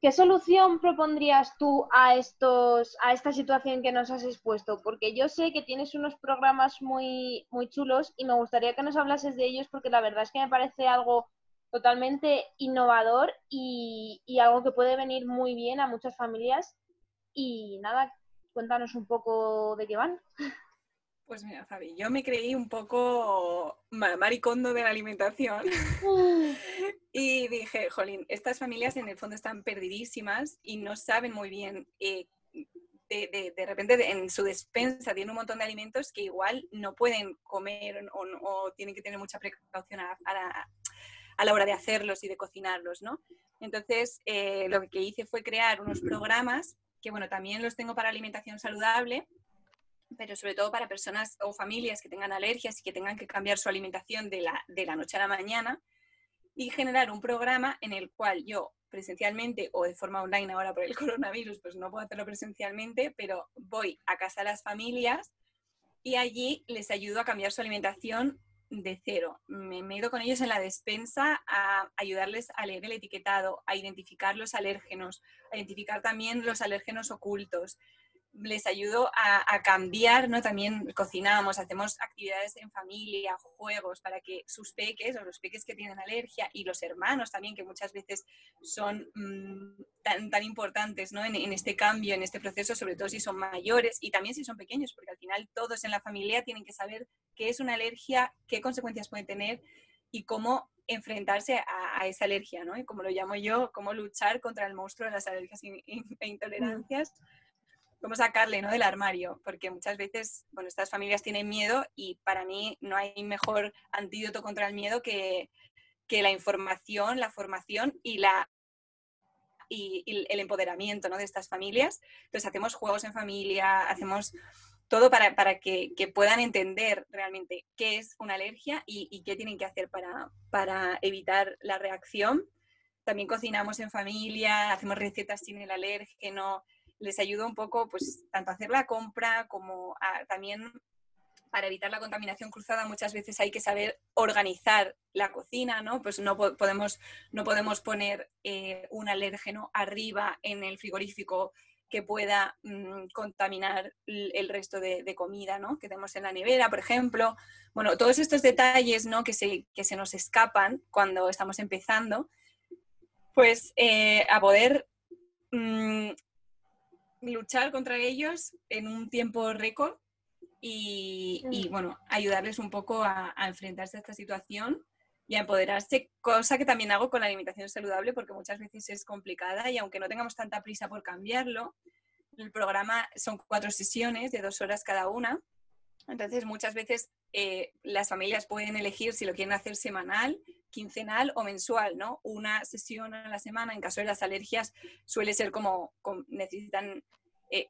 ¿Qué solución propondrías tú a, estos, a esta situación que nos has expuesto? Porque yo sé que tienes unos programas muy, chulos y me gustaría que nos hablases de ellos porque la verdad es que me parece algo totalmente innovador y algo que puede venir muy bien a muchas familias. Y nada, cuéntanos un poco de qué van. Pues mira, Fabi, yo me creí un poco maricondo de la alimentación y dije, jolín, estas familias en el fondo están perdidísimas y no saben muy bien. Eh, de, de, repente en su despensa tiene un montón de alimentos que igual no pueden comer o, tienen que tener mucha precaución a, la, hora de hacerlos y de cocinarlos, ¿no? Entonces, eh, lo que hice fue crear unos programas que, bueno, también los tengo para alimentación saludable, pero sobre todo para personas o familias que tengan alergias y que tengan que cambiar su alimentación de la, de la noche a la mañana y generar un programa en el cual yo presencialmente o de forma online ahora por el coronavirus, pues no puedo hacerlo presencialmente, pero voy a casa de las familias y allí les ayudo a cambiar su alimentación de cero. Me, me he ido con ellos en la despensa a ayudarles a leer el etiquetado, a identificar los alérgenos, a identificar también los alérgenos ocultos, les ayudo a, cambiar, ¿no? También cocinamos, hacemos actividades en familia, juegos, para que sus peques o los peques que tienen alergia y los hermanos también, que muchas veces son mm, tan, tan importantes ¿no? en, este cambio, en este proceso, sobre todo si son mayores y también si son pequeños, porque al final todos en la familia tienen que saber qué es una alergia, qué consecuencias puede tener y cómo enfrentarse a, esa alergia, ¿no? Y como lo llamo yo, cómo luchar contra el monstruo de las alergias e intolerancias cómo sacarle ¿no? del armario, porque muchas veces, bueno, estas familias tienen miedo y para mí no hay mejor antídoto contra el miedo que, la información, la formación y, la, y, el empoderamiento ¿no? de estas familias. Entonces hacemos juegos en familia, hacemos todo para, que, puedan entender realmente qué es una alergia y, qué tienen que hacer para, para evitar la reacción. También cocinamos en familia, hacemos recetas sin el alérgeno, les ayuda un poco, pues, tanto a hacer la compra como también para evitar la contaminación cruzada muchas veces hay que saber organizar la cocina, ¿no? Pues no podemos, no podemos poner eh, un alérgeno arriba en el frigorífico que pueda mm, contaminar el resto de, comida, ¿no? Que tenemos en la nevera, por ejemplo. Bueno, todos estos detalles, ¿no? Que se, que se nos escapan cuando estamos empezando, pues eh, a poder mm, luchar contra ellos en un tiempo récord y, y bueno, ayudarles un poco a, a enfrentarse a esta situación y a empoderarse, cosa que también hago con la alimentación saludable porque muchas veces es complicada y aunque no tengamos tanta prisa por cambiarlo, el programa son cuatro sesiones de dos horas cada una. Entonces, muchas veces eh, las familias pueden elegir si lo quieren hacer semanal, quincenal o mensual, ¿no? Una sesión a la semana. En caso de las alergias, suele ser como, necesitan eh,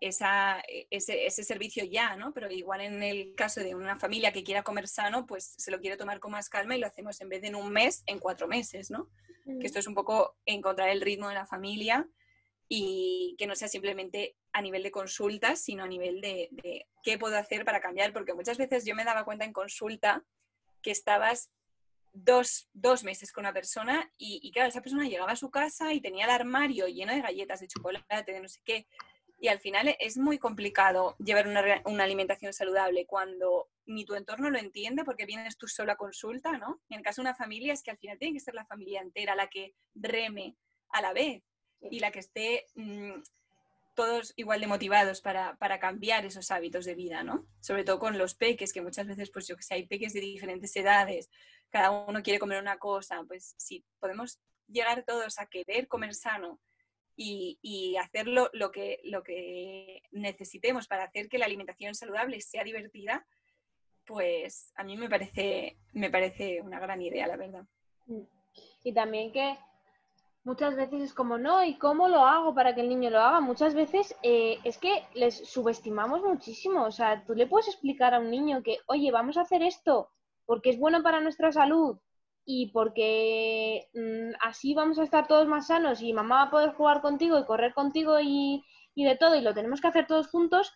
esa, ese, ese, servicio ya, ¿no? Pero igual en el caso de una familia que quiera comer sano, pues se lo quiere tomar con más calma y lo hacemos en vez de en un mes, en cuatro meses, ¿no? Que mm. esto es un poco encontrar el ritmo de la familia y que no sea simplemente a nivel de consultas, sino a nivel de, qué puedo hacer para cambiar, porque muchas veces yo me daba cuenta en consulta que estabas dos, meses con una persona y, y, claro, esa persona llegaba a su casa y tenía el armario lleno de galletas, de chocolate, de no sé qué, y al final es muy complicado llevar una, una, alimentación saludable cuando ni tu entorno lo entiende porque vienes tú sola a consulta, ¿no? En el caso de una familia es que al final tiene que ser la familia entera la que reme a la vez y la que esté mm, todos igual de motivados para, cambiar esos hábitos de vida, ¿no? Sobre todo con los peques, que muchas veces, pues yo que sé, hay peques de diferentes edades, cada uno quiere comer una cosa, pues si podemos llegar todos a querer comer sano y, y hacerlo lo que, lo que necesitemos para hacer que la alimentación saludable sea divertida, pues a mí me parece, me parece una gran idea, la verdad. Y también que muchas veces es como, no, ¿y cómo lo hago para que el niño lo haga? Muchas veces eh, es que les subestimamos muchísimo. O sea, tú le puedes explicar a un niño que, oye, vamos a hacer esto porque es bueno para nuestra salud y porque mm, así vamos a estar todos más sanos y mamá va a poder jugar contigo y correr contigo y, y de todo y lo tenemos que hacer todos juntos.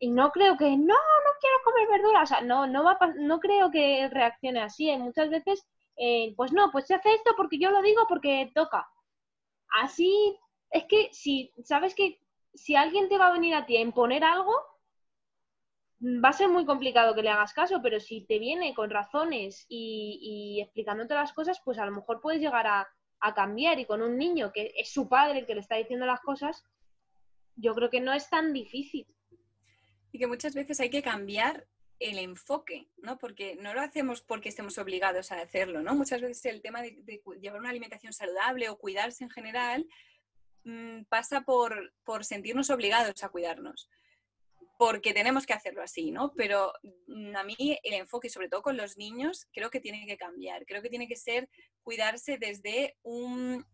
Y no creo que, no, no quiero comer verduras. O sea, no, no, va no creo que reaccione así. ¿eh? Muchas veces eh, pues no, pues se hace esto porque yo lo digo porque toca. Así es que si sabes que si alguien te va a venir a ti a imponer algo, va a ser muy complicado que le hagas caso, pero si te viene con razones y, explicándote las cosas, pues a lo mejor puedes llegar a, a, cambiar. Y con un niño que es su padre el que le está diciendo las cosas, yo creo que no es tan difícil. Y que muchas veces hay que cambiar el enfoque, ¿no? Porque no lo hacemos porque estemos obligados a hacerlo, ¿no? Muchas veces el tema de, llevar una alimentación saludable o cuidarse en general mm, pasa por, sentirnos obligados a cuidarnos, porque tenemos que hacerlo así, ¿no? Pero mm, a mí el enfoque, sobre todo con los niños, creo que tiene que cambiar, creo que tiene que ser cuidarse desde un,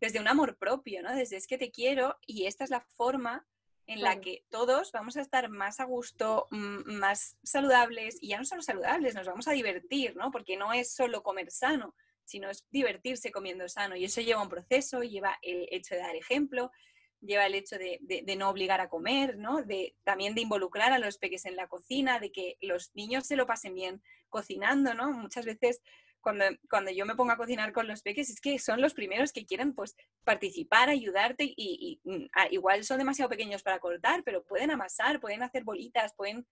desde un amor propio, ¿no? Desde es que te quiero y esta es la forma en la que todos vamos a estar más a gusto, más saludables y ya no solo saludables, nos vamos a divertir, ¿no? Porque no es solo comer sano, sino es divertirse comiendo sano y eso lleva un proceso, lleva el hecho de dar ejemplo, lleva el hecho de, no obligar a comer, ¿no? De, también de involucrar a los peques en la cocina, de que los niños se lo pasen bien cocinando, ¿no? Muchas veces cuando, cuando yo me pongo a cocinar con los peques, es que son los primeros que quieren pues, participar, ayudarte y, mm, ah, igual son demasiado pequeños para cortar, pero pueden amasar, pueden hacer bolitas, pueden...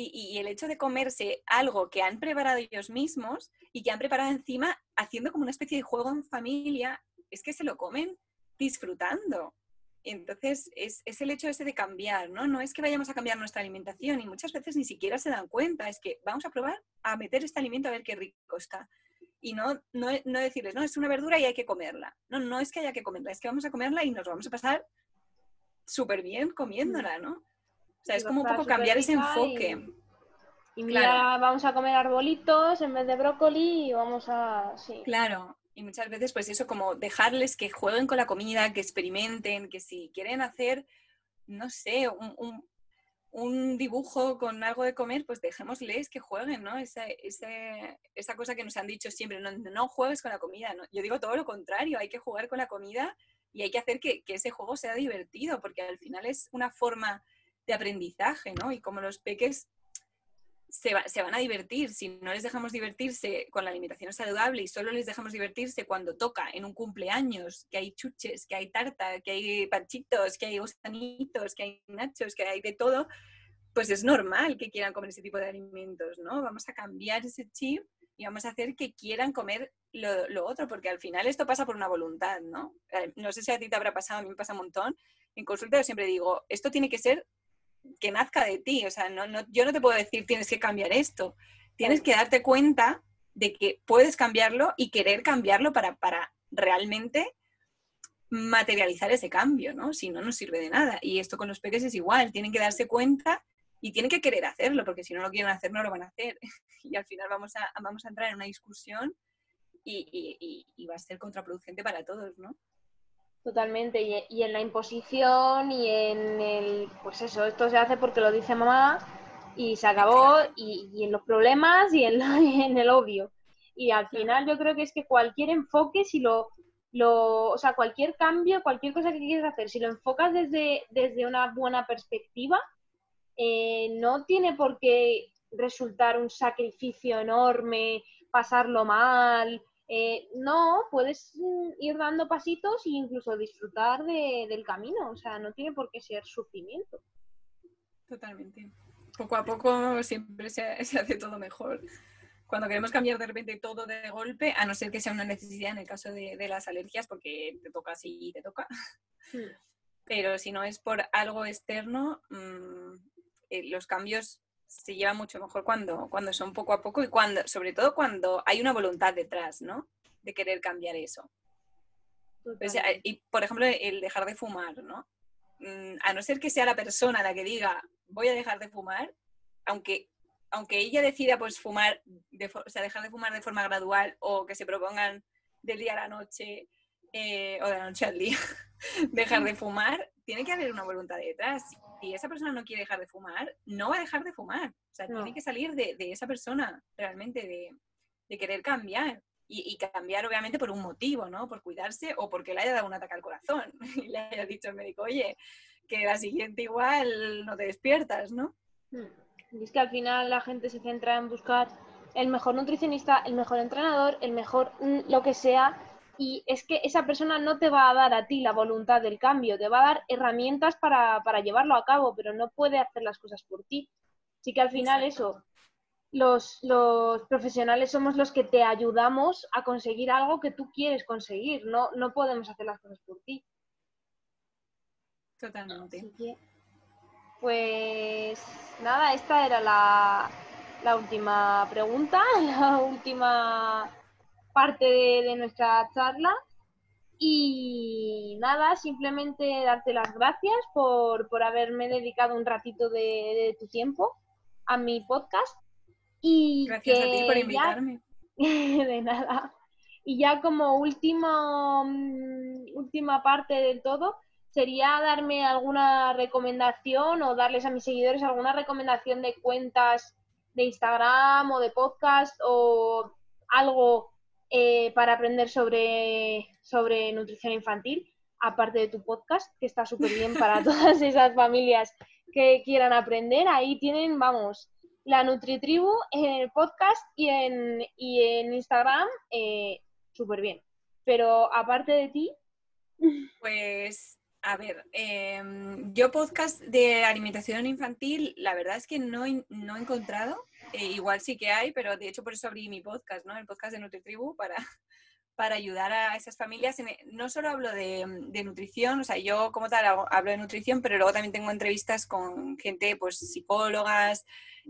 Y, el hecho de comerse algo que han preparado ellos mismos y que han preparado encima haciendo como una especie de juego en familia, es que se lo comen disfrutando. Entonces, es, es, el hecho ese de cambiar, ¿no? No es que vayamos a cambiar nuestra alimentación y muchas veces ni siquiera se dan cuenta, es que vamos a probar a meter este alimento a ver qué rico está. Y no, no, no decirles, no, es una verdura y hay que comerla. No, no es que haya que comerla, es que vamos a comerla y nos vamos a pasar súper bien comiéndola, ¿no? O sea, es como un poco cambiar ese enfoque. Y, mira, vamos a comer arbolitos en vez de brócoli y vamos a... Sí. Claro, y muchas veces, pues eso, como dejarles que jueguen con la comida, que experimenten, que si quieren hacer, no sé, un, dibujo con algo de comer, pues dejémosles que jueguen, ¿no? Esa, esa, cosa que nos han dicho siempre, no, no juegues con la comida. ¿no? Yo digo todo lo contrario, hay que jugar con la comida y hay que hacer que, que ese juego sea divertido, porque al final es una forma de aprendizaje, ¿no? Y como los peques se, van a divertir. Si no les dejamos divertirse con la alimentación saludable y solo les dejamos divertirse cuando toca en un cumpleaños, que hay chuches, que hay tarta, que hay panchitos, que hay gusanitos, que hay nachos, que hay de todo, pues es normal que quieran comer ese tipo de alimentos, ¿no? Vamos a cambiar ese chip y vamos a hacer que quieran comer lo, lo, otro, porque al final esto pasa por una voluntad, ¿no? Eh, no sé si a ti te habrá pasado, a mí me pasa un montón. En consulta yo siempre digo, esto tiene que ser que nazca de ti. O sea, no, no, yo no te puedo decir tienes que cambiar esto. Tienes que darte cuenta de que puedes cambiarlo y querer cambiarlo para, para realmente materializar ese cambio, ¿no? Si no, no sirve de nada. Y esto con los peques es igual, tienen que darse cuenta y tienen que querer hacerlo, porque si no lo quieren hacer, no lo van a hacer. Y al final vamos a, vamos a entrar en una discusión y, va a ser contraproducente para todos, ¿no? Totalmente, y, en la imposición y en el, pues eso, esto se hace porque lo dice mamá y se acabó, y, en los problemas y en, y en el obvio. Y al final yo creo que es que cualquier enfoque, si lo, lo, o sea, cualquier cambio, cualquier cosa que quieras hacer, si lo enfocas desde, desde una buena perspectiva, eh, no tiene por qué resultar un sacrificio enorme, pasarlo mal. Eh, no, puedes mm, ir dando pasitos e incluso disfrutar del camino. O sea, no tiene por qué ser sufrimiento. Totalmente. Poco a poco siempre se, se hace todo mejor cuando queremos cambiar de repente todo de golpe, a no ser que sea una necesidad en el caso de, las alergias, porque te toca así y te toca. Hmm. Pero si no es por algo externo, mm, eh, los cambios se llevan mucho mejor cuando, cuando son poco a poco y cuando, sobre todo cuando hay una voluntad detrás, ¿no? De querer cambiar eso. y por ejemplo, el dejar de fumar, ¿no? Mm, a no ser que sea la persona la que diga voy a dejar de fumar, aunque aunque ella decida pues fumar, o sea, dejar de fumar de forma gradual o que se propongan del día a la noche eh, o de la noche al día dejar de fumar, tiene que haber una voluntad detrás. Si esa persona no quiere dejar de fumar, no va a dejar de fumar. O sea, tiene que salir de, esa persona realmente de, querer cambiar. Y, cambiar obviamente por un motivo, ¿no? Por cuidarse o porque le haya dado un ataque al corazón y le haya dicho al médico, oye, que la siguiente igual no te despiertas, ¿no? Hmm. Y es que al final la gente se centra en buscar el mejor nutricionista, el mejor entrenador, el mejor mm, lo que sea. Y es que esa persona no te va a dar a ti la voluntad del cambio, te va a dar herramientas para, llevarlo a cabo, pero no puede hacer las cosas por ti. Así que al final eso, los, los, profesionales somos los que te ayudamos a conseguir algo que tú quieres conseguir, no, no podemos hacer las cosas por ti. Totalmente. Pues nada, esta era la, última pregunta, la última parte de, nuestra charla. Y nada, simplemente darte las gracias por, haberme dedicado un ratito de, tu tiempo a mi podcast. Y gracias a ti por invitarme. de nada. Y ya como último, mm, última parte del todo, sería darme alguna recomendación o darles a mis seguidores alguna recomendación de cuentas de Instagram o de podcast o algo eh, para aprender sobre, sobre nutrición infantil, aparte de tu podcast, que está súper bien para todas esas familias que quieran aprender. Ahí tienen, vamos, la NutriTribu en el podcast y en, y en Instagram, eh, súper bien. Pero aparte de ti... Pues a ver, em, yo podcast de alimentación infantil, la verdad es que no, no he encontrado. Eh, igual sí que hay, pero de hecho por eso abrí mi podcast, ¿no? El podcast de NutriTribu para, para ayudar a esas familias. No solo hablo de, nutrición, o sea, yo como tal hablo de nutrición, pero luego también tengo entrevistas con gente, pues psicólogas,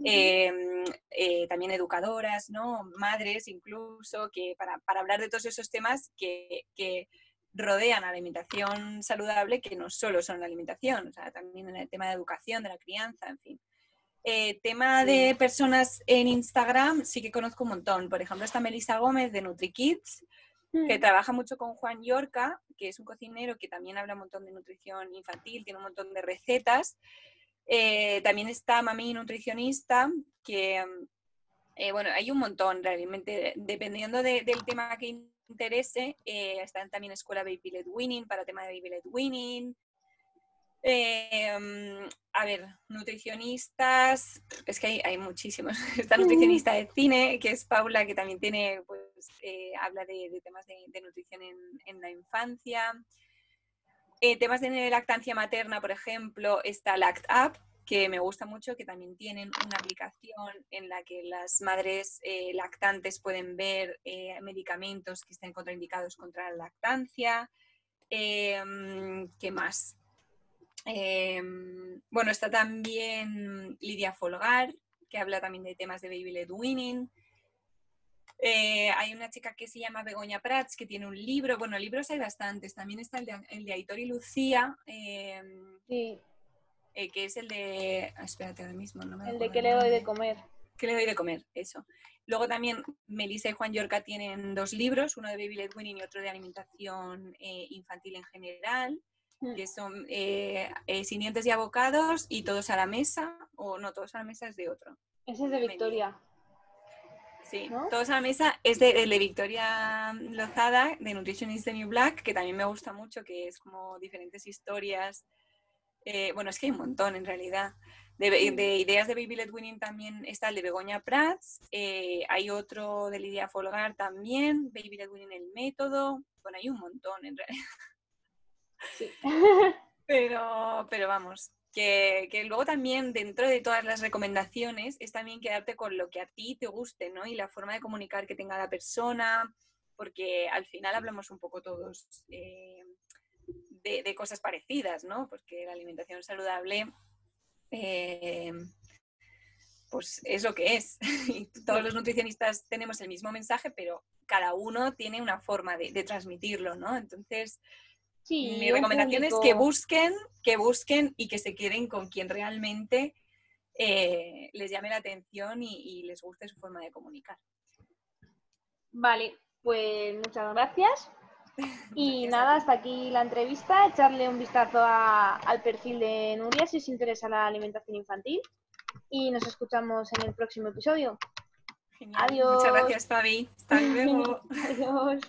em, eh, también educadoras, ¿no? Madres incluso, que para, para hablar de todos esos temas que, que rodean a la alimentación saludable que no solo son la alimentación, o sea, también en el tema de educación, de la crianza, en fin. Eh, tema de personas en Instagram, sí que conozco un montón. Por ejemplo, está Melissa Gómez de NutriKids, que mm. trabaja mucho con Juan Yorca, que es un cocinero que también habla un montón de nutrición infantil, tiene un montón de recetas. Eh, también está Mami Nutricionista, que, eh, bueno, hay un montón realmente, dependiendo del tema que interese, eh, están también Escuela Baby Led Winning para tema de Baby Led Winning. Em, a ver, nutricionistas, es que hay, hay, muchísimos. Está nutricionista de cine, que es Paula, que también tiene, pues, eh, habla de, temas de, nutrición en, la infancia. Eh, temas de lactancia materna, por ejemplo, está Lact Up, que me gusta mucho, que también tienen una aplicación en la que las madres eh, lactantes pueden ver eh, medicamentos que estén contraindicados contra la lactancia. Em, ¿Qué más? Em, bueno, está también Lidia Folgar, que habla también de temas de baby led winning. Eh, hay una chica que se llama Begoña Prats, que tiene un libro. Bueno, libros hay bastantes. También está el de, el Aitor y Lucía, em, eh, que es el de. Ah, espérate ahora mismo, no me El de que le doy de comer. Que le doy de comer, eso. Luego también Melissa y Juan Yorca tienen dos libros, uno de Baby Led Winning y otro de alimentación eh, infantil en general. Que son eh, Sin dientes y abocados y Todos a la mesa, o no, Todos a la mesa es de otro. Ese es de Victoria. Sí, Todos a la mesa es de, Victoria Lozada, de Nutrition is the New Black, que también me gusta mucho, que es como diferentes historias. Eh, bueno, es que hay un montón en realidad. De, ideas de Baby Led Winning también está el de Begoña Prats, eh, hay otro de Lidia Folgar también, Baby Led Winning el método, bueno, hay un montón en realidad. Sí. pero, pero vamos, que, luego también dentro de todas las recomendaciones es también quedarte con lo que a ti te guste, ¿no? Y la forma de comunicar que tenga la persona, porque al final hablamos un poco todos eh, de, cosas parecidas, ¿no? Porque la alimentación saludable, eh, pues es lo que es. Y todos los nutricionistas tenemos el mismo mensaje, pero cada uno tiene una forma de, de transmitirlo, ¿no? Entonces, mi recomendación es que busquen, que busquen y que se queden con quien realmente eh, les llame la atención y, les guste su forma de comunicar. Vale, pues muchas gracias. Y nada, hasta aquí la entrevista. Echarle un vistazo al perfil de Nuria si os interesa la alimentación infantil. Y nos escuchamos en el próximo episodio. Adiós. Muchas gracias, Fabi. Hasta luego. Adiós.